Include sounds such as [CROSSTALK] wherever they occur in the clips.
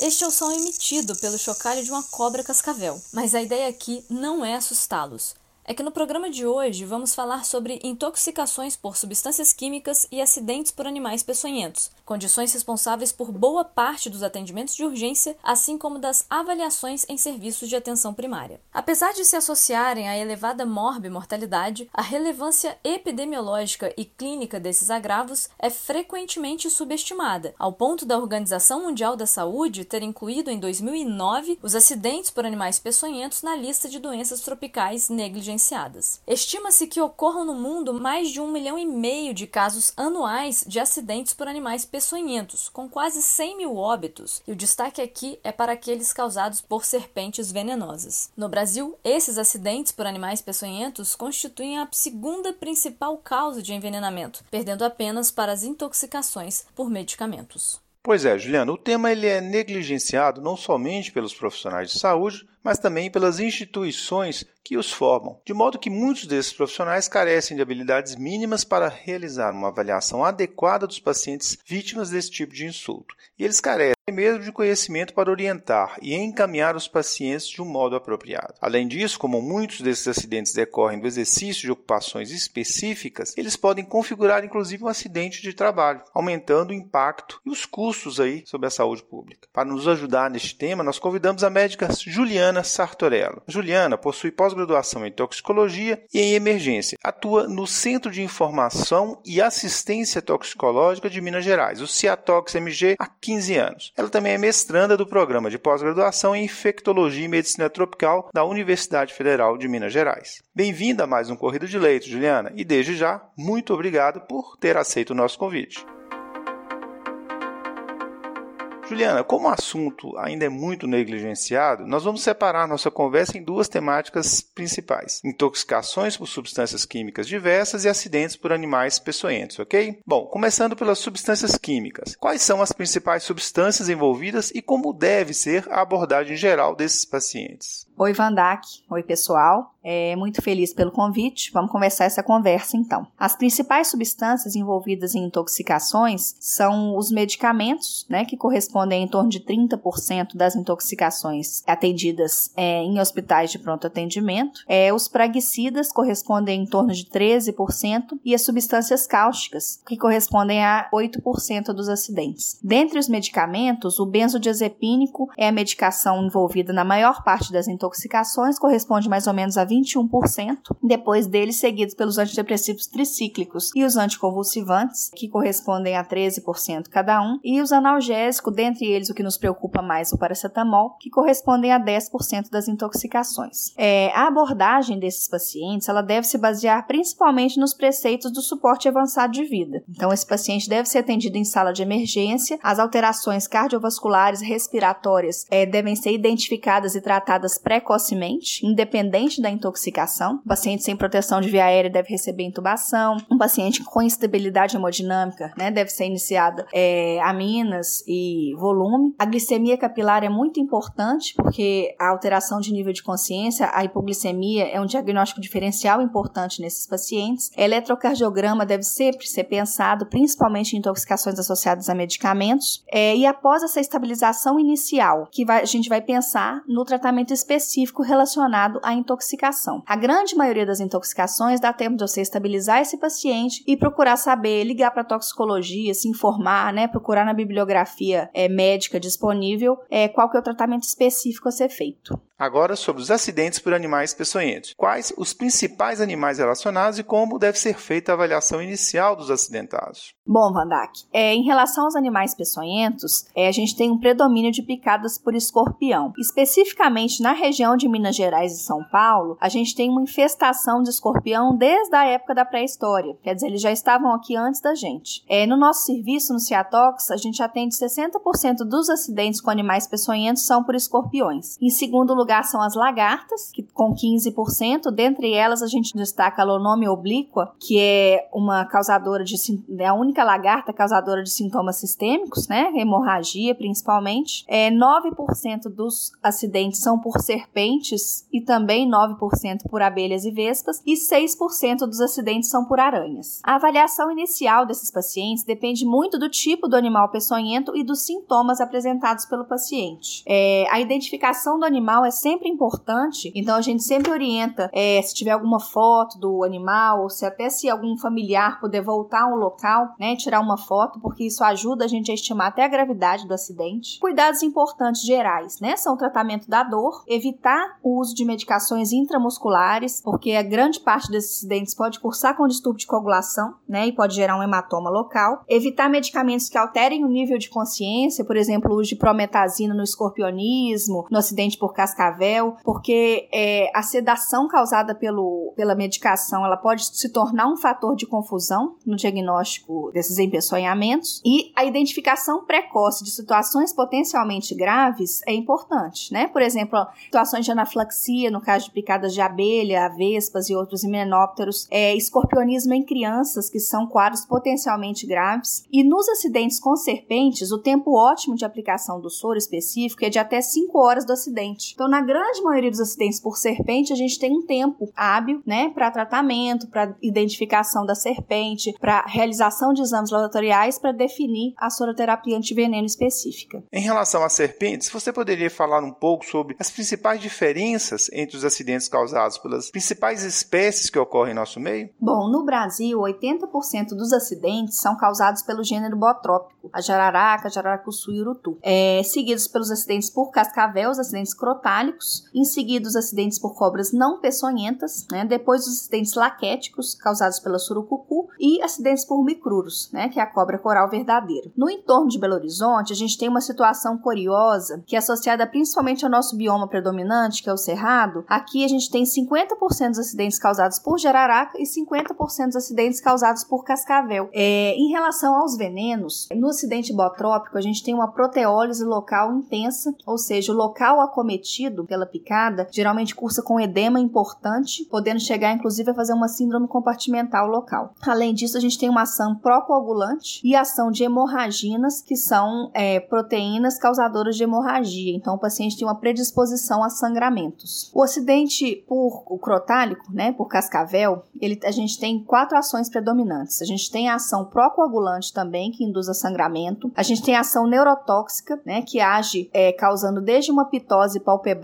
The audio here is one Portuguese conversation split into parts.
Este é o som emitido pelo chocalho de uma cobra cascavel, mas a ideia aqui não é assustá-los é que no programa de hoje vamos falar sobre intoxicações por substâncias químicas e acidentes por animais peçonhentos, condições responsáveis por boa parte dos atendimentos de urgência, assim como das avaliações em serviços de atenção primária. Apesar de se associarem à elevada mortalidade, a relevância epidemiológica e clínica desses agravos é frequentemente subestimada, ao ponto da Organização Mundial da Saúde ter incluído em 2009 os acidentes por animais peçonhentos na lista de doenças tropicais negligenciadas Estima-se que ocorram no mundo mais de um milhão e meio de casos anuais de acidentes por animais peçonhentos, com quase 100 mil óbitos, e o destaque aqui é para aqueles causados por serpentes venenosas. No Brasil, esses acidentes por animais peçonhentos constituem a segunda principal causa de envenenamento, perdendo apenas para as intoxicações por medicamentos. Pois é, Juliano, o tema ele é negligenciado não somente pelos profissionais de saúde, mas também pelas instituições que os formam, de modo que muitos desses profissionais carecem de habilidades mínimas para realizar uma avaliação adequada dos pacientes vítimas desse tipo de insulto. E eles carecem mesmo de conhecimento para orientar e encaminhar os pacientes de um modo apropriado. Além disso, como muitos desses acidentes decorrem do exercício de ocupações específicas, eles podem configurar inclusive um acidente de trabalho, aumentando o impacto e os custos aí sobre a saúde pública. Para nos ajudar neste tema, nós convidamos a médica Juliana Sartorello. Juliana possui pós-graduação em toxicologia e em emergência. Atua no Centro de Informação e Assistência Toxicológica de Minas Gerais, o CIATOX MG, há 15 anos. Ela também é mestranda do programa de pós-graduação em Infectologia e Medicina Tropical da Universidade Federal de Minas Gerais. Bem-vinda a mais um Corrido de Leito, Juliana, e desde já, muito obrigado por ter aceito o nosso convite. Juliana, como o assunto ainda é muito negligenciado, nós vamos separar nossa conversa em duas temáticas principais: intoxicações por substâncias químicas diversas e acidentes por animais peçonhentos, ok? Bom, começando pelas substâncias químicas. Quais são as principais substâncias envolvidas e como deve ser a abordagem geral desses pacientes? Oi, Vandak. Oi, pessoal. É, muito feliz pelo convite. Vamos começar essa conversa então. As principais substâncias envolvidas em intoxicações são os medicamentos, né, que correspondem a em torno de 30% das intoxicações atendidas é, em hospitais de pronto atendimento. É, os praguicidas correspondem a em torno de 13% e as substâncias cáusticas, que correspondem a 8% dos acidentes. Dentre os medicamentos, o benzodiazepínico é a medicação envolvida na maior parte das intoxicações, corresponde mais ou menos a 21%, depois deles seguidos pelos antidepressivos tricíclicos e os anticonvulsivantes, que correspondem a 13% cada um, e os analgésicos, dentre eles o que nos preocupa mais, o paracetamol, que correspondem a 10% das intoxicações. É, a abordagem desses pacientes ela deve se basear principalmente nos preceitos do suporte avançado de vida. Então, esse paciente deve ser atendido em sala de emergência, as alterações cardiovasculares respiratórias é, devem ser identificadas e tratadas precocemente, independente da intoxicação. O paciente sem proteção de via aérea deve receber intubação. Um paciente com instabilidade hemodinâmica né, deve ser iniciada é, aminas e volume. A glicemia capilar é muito importante porque a alteração de nível de consciência, a hipoglicemia é um diagnóstico diferencial importante nesses pacientes. Eletrocardiograma deve sempre ser pensado, principalmente em intoxicações associadas a medicamentos. É, e após essa estabilização inicial, que vai, a gente vai pensar no tratamento específico relacionado à intoxicação intoxicação. A grande maioria das intoxicações dá tempo de você estabilizar esse paciente e procurar saber, ligar para toxicologia, se informar, né, procurar na bibliografia é, médica disponível é, qual que é o tratamento específico a ser feito. Agora sobre os acidentes por animais peçonhentos. Quais os principais animais relacionados e como deve ser feita a avaliação inicial dos acidentados? Bom, Vandak, é, em relação aos animais peçonhentos, é, a gente tem um predomínio de picadas por escorpião. Especificamente na região de Minas Gerais e São Paulo, a gente tem uma infestação de escorpião desde a época da pré-história. Quer dizer, eles já estavam aqui antes da gente. É, no nosso serviço, no Ciatox, a gente atende 60% dos acidentes com animais peçonhentos são por escorpiões. Em segundo lugar, lugar são as lagartas, que com 15%. Dentre elas, a gente destaca a Lonome obliqua, que é uma causadora de é a única lagarta causadora de sintomas sistêmicos, né? Hemorragia, principalmente. É, 9% dos acidentes são por serpentes e também 9% por abelhas e vespas, e 6% dos acidentes são por aranhas. A avaliação inicial desses pacientes depende muito do tipo do animal peçonhento e dos sintomas apresentados pelo paciente. É, a identificação do animal é sempre importante, então a gente sempre orienta é, se tiver alguma foto do animal, ou se até se algum familiar puder voltar ao local, né, tirar uma foto, porque isso ajuda a gente a estimar até a gravidade do acidente. Cuidados importantes gerais, né, são o tratamento da dor, evitar o uso de medicações intramusculares, porque a grande parte desses acidentes pode cursar com distúrbio de coagulação, né, e pode gerar um hematoma local. Evitar medicamentos que alterem o nível de consciência, por exemplo, o uso de prometazina no escorpionismo, no acidente por cascavel, porque é, a sedação causada pelo, pela medicação ela pode se tornar um fator de confusão no diagnóstico desses empeçonhamentos e a identificação precoce de situações potencialmente graves é importante, né? Por exemplo, situações de anaflaxia, no caso de picadas de abelha, vespas e outros himenópteros, é, escorpionismo em crianças, que são quadros potencialmente graves, e nos acidentes com serpentes, o tempo ótimo de aplicação do soro específico é de até 5 horas do acidente. Então, na grande maioria dos acidentes por serpente, a gente tem um tempo hábil, né, para tratamento, para identificação da serpente, para realização de exames laboratoriais para definir a soroterapia antiveneno específica. Em relação às serpentes, você poderia falar um pouco sobre as principais diferenças entre os acidentes causados pelas principais espécies que ocorrem em nosso meio? Bom, no Brasil, 80% dos acidentes são causados pelo gênero botrópico, a jararaca, jararacuçu e urutu, é, seguidos pelos acidentes por cascavel, os acidentes em seguida os acidentes por cobras não peçonhentas, né, depois os acidentes laquéticos, causados pela surucucu, e acidentes por micruros, né, que é a cobra coral verdadeira. No entorno de Belo Horizonte, a gente tem uma situação curiosa, que é associada principalmente ao nosso bioma predominante, que é o cerrado. Aqui a gente tem 50% dos acidentes causados por jararaca e 50% dos acidentes causados por cascavel. É, em relação aos venenos, no acidente botrópico a gente tem uma proteólise local intensa, ou seja, o local acometido pela picada geralmente cursa com edema importante, podendo chegar inclusive a fazer uma síndrome compartimental local. Além disso, a gente tem uma ação procoagulante e ação de hemorraginas, que são é, proteínas causadoras de hemorragia. Então, o paciente tem uma predisposição a sangramentos. O acidente por o crotálico, né, por cascavel, ele, a gente tem quatro ações predominantes. A gente tem a ação procoagulante também, que induz a sangramento. A gente tem a ação neurotóxica, né, que age é, causando desde uma pitose palpebral,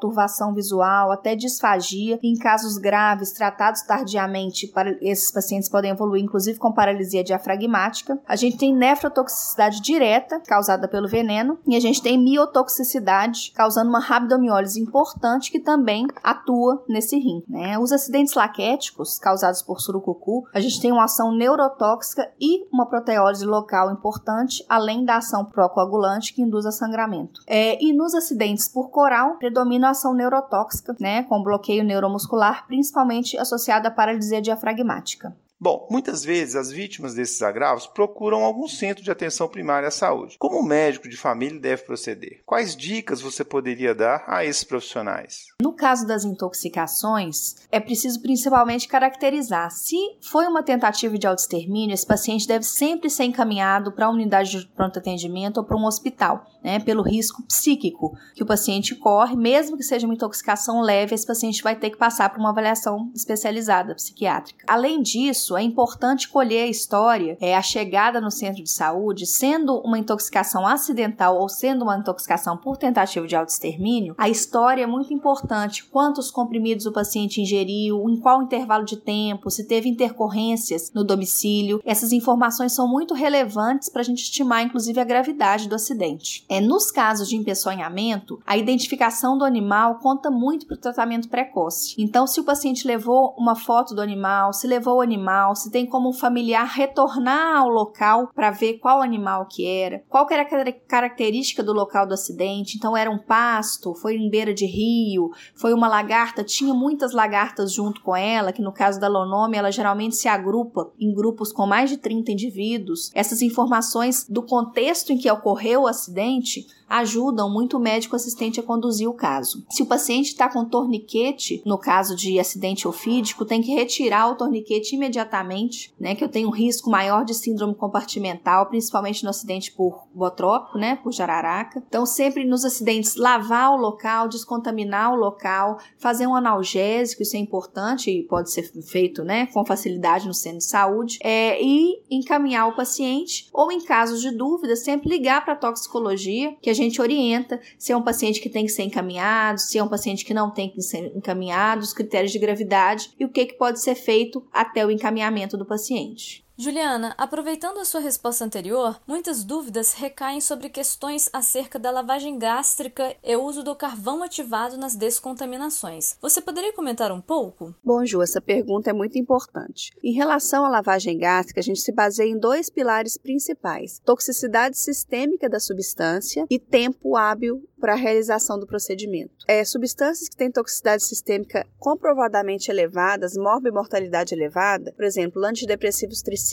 turvação visual, até disfagia. Em casos graves, tratados tardiamente, para, esses pacientes podem evoluir, inclusive com paralisia diafragmática. A gente tem nefrotoxicidade direta, causada pelo veneno, e a gente tem miotoxicidade, causando uma rabdomiólise importante que também atua nesse rim. Né? Os acidentes laquéticos, causados por surucucu, a gente tem uma ação neurotóxica e uma proteólise local importante, além da ação procoagulante que induz a sangramento. É, e nos acidentes por coral, predomina a ação neurotóxica, né, com bloqueio neuromuscular, principalmente associada à paralisia diafragmática. Bom, muitas vezes as vítimas desses agravos procuram algum centro de atenção primária à saúde. Como o médico de família deve proceder? Quais dicas você poderia dar a esses profissionais? No caso das intoxicações, é preciso principalmente caracterizar se foi uma tentativa de autoextermínio, esse paciente deve sempre ser encaminhado para uma unidade de pronto atendimento ou para um hospital, né, pelo risco psíquico que o paciente corre, mesmo que seja uma intoxicação leve, esse paciente vai ter que passar por uma avaliação especializada psiquiátrica. Além disso, isso, é importante colher a história, é, a chegada no centro de saúde, sendo uma intoxicação acidental ou sendo uma intoxicação por tentativa de autoextermínio, a história é muito importante. Quantos comprimidos o paciente ingeriu, em qual intervalo de tempo, se teve intercorrências no domicílio. Essas informações são muito relevantes para a gente estimar, inclusive, a gravidade do acidente. É, nos casos de empeçonhamento, a identificação do animal conta muito para o tratamento precoce. Então, se o paciente levou uma foto do animal, se levou o animal, animal, se tem como o familiar retornar ao local para ver qual animal que era, qual que era a característica do local do acidente. Então era um pasto, foi em beira de rio, foi uma lagarta, tinha muitas lagartas junto com ela, que no caso da Lonome, ela geralmente se agrupa em grupos com mais de 30 indivíduos. Essas informações do contexto em que ocorreu o acidente ajudam muito o médico assistente a conduzir o caso. Se o paciente está com torniquete, no caso de acidente ofídico, tem que retirar o torniquete imediatamente, né? Que eu tenho um risco maior de síndrome compartimental, principalmente no acidente por botrópico, né? Por jararaca. Então, sempre nos acidentes, lavar o local, descontaminar o local, fazer um analgésico, isso é importante e pode ser feito, né? Com facilidade no centro de saúde, é, e encaminhar o paciente, ou em casos de dúvida, sempre ligar para a toxicologia, que a gente gente orienta se é um paciente que tem que ser encaminhado, se é um paciente que não tem que ser encaminhado, os critérios de gravidade e o que, que pode ser feito até o encaminhamento do paciente. Juliana, aproveitando a sua resposta anterior, muitas dúvidas recaem sobre questões acerca da lavagem gástrica e uso do carvão ativado nas descontaminações. Você poderia comentar um pouco? Bom, Ju, essa pergunta é muito importante. Em relação à lavagem gástrica, a gente se baseia em dois pilares principais: toxicidade sistêmica da substância e tempo hábil para a realização do procedimento. É, substâncias que têm toxicidade sistêmica comprovadamente elevadas, morbimortalidade elevada, por exemplo, antidepressivos tricíclicos,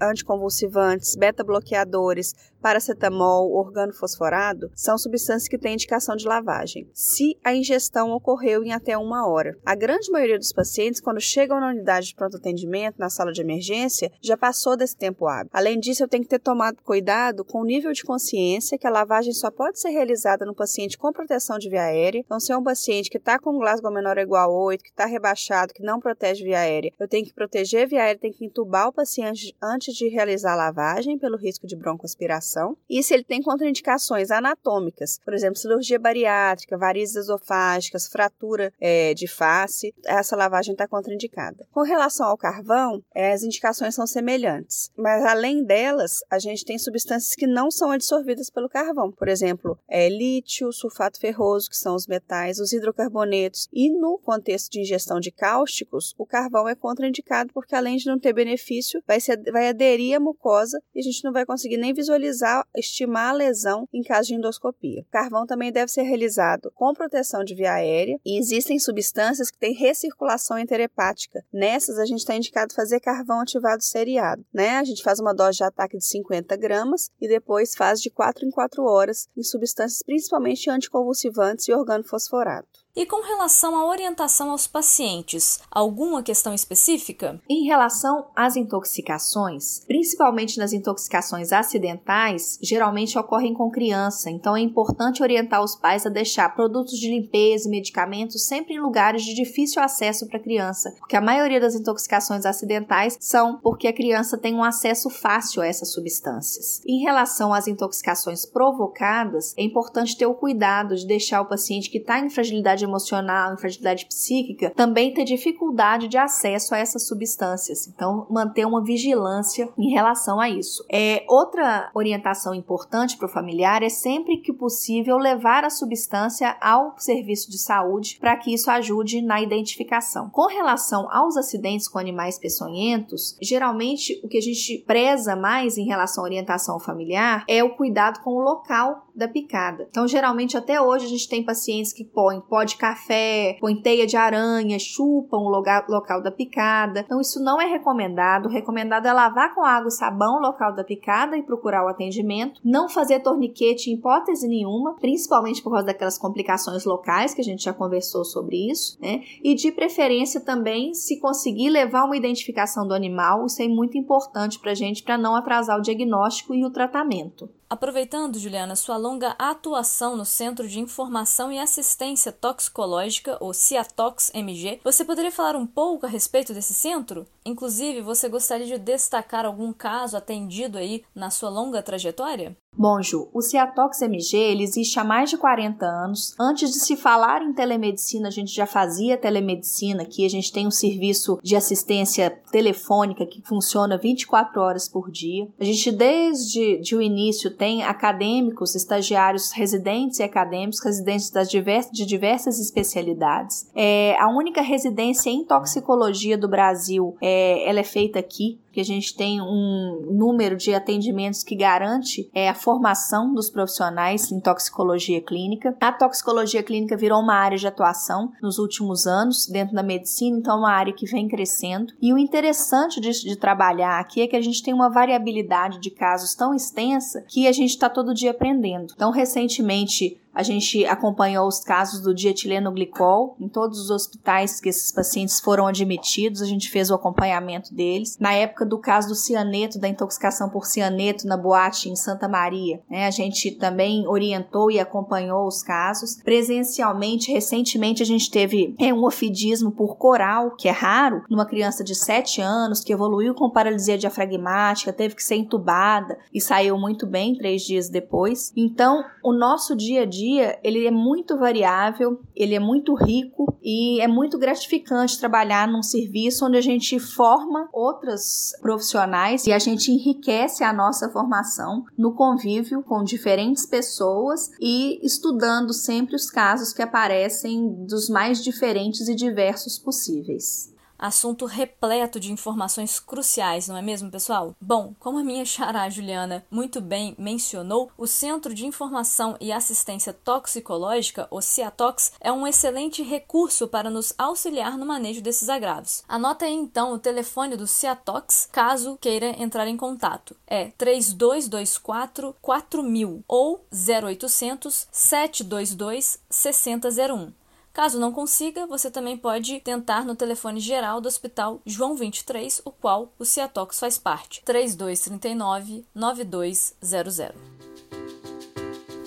anticonvulsivantes, beta-bloqueadores, paracetamol, organofosforado, são substâncias que têm indicação de lavagem, se a ingestão ocorreu em até uma hora. A grande maioria dos pacientes, quando chegam na unidade de pronto atendimento, na sala de emergência, já passou desse tempo hábil. Além disso, eu tenho que ter tomado cuidado com o nível de consciência que a lavagem só pode ser realizada no paciente com proteção de via aérea. Então, se é um paciente que está com Glasgow menor ou igual a 8, que está rebaixado, que não protege via aérea, eu tenho que proteger via aérea, tenho que entubar o paciente antes de realizar a lavagem, pelo risco de broncoaspiração. E se ele tem contraindicações anatômicas, por exemplo, cirurgia bariátrica, varizes esofágicas, fratura é, de face, essa lavagem está contraindicada. Com relação ao carvão, é, as indicações são semelhantes, mas além delas, a gente tem substâncias que não são absorvidas pelo carvão, por exemplo, é, lítio, sulfato ferroso, que são os metais, os hidrocarbonetos. E no contexto de ingestão de cáusticos, o carvão é contraindicado porque, além de não ter benefício, vai, ser, vai aderir à mucosa e a gente não vai conseguir nem visualizar, estimar a lesão em caso de endoscopia. O carvão também deve ser realizado com proteção de via aérea e existem substâncias que têm recirculação interhepática. Nessas, a gente está indicado fazer carvão ativado seriado. Né? A gente faz uma dose de ataque de 50 gramas e depois faz de 4 em 4 horas em substâncias principalmente anticonvulsivantes e organofosforato. E com relação à orientação aos pacientes, alguma questão específica? Em relação às intoxicações, principalmente nas intoxicações acidentais, geralmente ocorrem com criança, então é importante orientar os pais a deixar produtos de limpeza e medicamentos sempre em lugares de difícil acesso para a criança, porque a maioria das intoxicações acidentais são porque a criança tem um acesso fácil a essas substâncias. Em relação às intoxicações provocadas, é importante ter o cuidado de deixar o paciente que está em fragilidade emocional, fragilidade psíquica, também ter dificuldade de acesso a essas substâncias. Então, manter uma vigilância em relação a isso. É outra orientação importante para o familiar é sempre que possível levar a substância ao serviço de saúde para que isso ajude na identificação. Com relação aos acidentes com animais peçonhentos, geralmente o que a gente preza mais em relação à orientação familiar é o cuidado com o local da picada. Então, geralmente até hoje a gente tem pacientes que põem pó de café, põe teia de aranha, chupam o local, local da picada. Então, isso não é recomendado. O recomendado é lavar com água e sabão o local da picada e procurar o atendimento. Não fazer torniquete em hipótese nenhuma, principalmente por causa daquelas complicações locais que a gente já conversou sobre isso, né? E de preferência também, se conseguir levar uma identificação do animal, isso é muito importante para a gente para não atrasar o diagnóstico e o tratamento. Aproveitando, Juliana, sua longa atuação no Centro de Informação e Assistência Toxicológica, ou CIATOX-MG, você poderia falar um pouco a respeito desse centro? Inclusive, você gostaria de destacar algum caso atendido aí na sua longa trajetória? Bom, Ju, o Ciatox MG ele existe há mais de 40 anos. Antes de se falar em telemedicina, a gente já fazia telemedicina aqui. A gente tem um serviço de assistência telefônica que funciona 24 horas por dia. A gente, desde de o início, tem acadêmicos, estagiários residentes e acadêmicos, residentes das de diversas especialidades. É, a única residência em toxicologia do Brasil é, ela é feita aqui que a gente tem um número de atendimentos que garante é, a formação dos profissionais em toxicologia clínica. A toxicologia clínica virou uma área de atuação nos últimos anos dentro da medicina, então é uma área que vem crescendo. E o interessante de, de trabalhar aqui é que a gente tem uma variabilidade de casos tão extensa que a gente está todo dia aprendendo. Então, recentemente, a gente acompanhou os casos do dietileno glicol em todos os hospitais que esses pacientes foram admitidos, a gente fez o acompanhamento deles. Na época do caso do cianeto, da intoxicação por cianeto na boate em Santa Maria, né, a gente também orientou e acompanhou os casos. Presencialmente, recentemente, a gente teve é, um ofidismo por coral, que é raro, numa criança de 7 anos que evoluiu com paralisia diafragmática, teve que ser entubada e saiu muito bem três dias depois. Então, o nosso dia a dia dia, ele é muito variável, ele é muito rico e é muito gratificante trabalhar num serviço onde a gente forma outras profissionais e a gente enriquece a nossa formação no convívio com diferentes pessoas e estudando sempre os casos que aparecem dos mais diferentes e diversos possíveis. Assunto repleto de informações cruciais, não é mesmo, pessoal? Bom, como a minha [LAUGHS] xará Juliana muito bem mencionou, o Centro de Informação e Assistência Toxicológica, o CIATOX, é um excelente recurso para nos auxiliar no manejo desses agravos. Anota aí então o telefone do CIATOX, caso queira entrar em contato. É 3224 4000 ou 0800 722 6001. Caso não consiga, você também pode tentar no telefone geral do Hospital João 23, o qual o Ciatox faz parte, 3239 9200.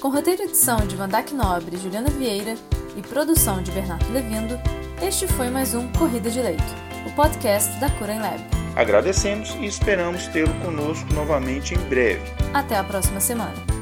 Com roteiro e edição de Vandac Nobre e Juliana Vieira e produção de Bernardo Levindo, este foi mais um Corrida de Leito, o podcast da Curen Lab. Agradecemos e esperamos tê-lo conosco novamente em breve. Até a próxima semana.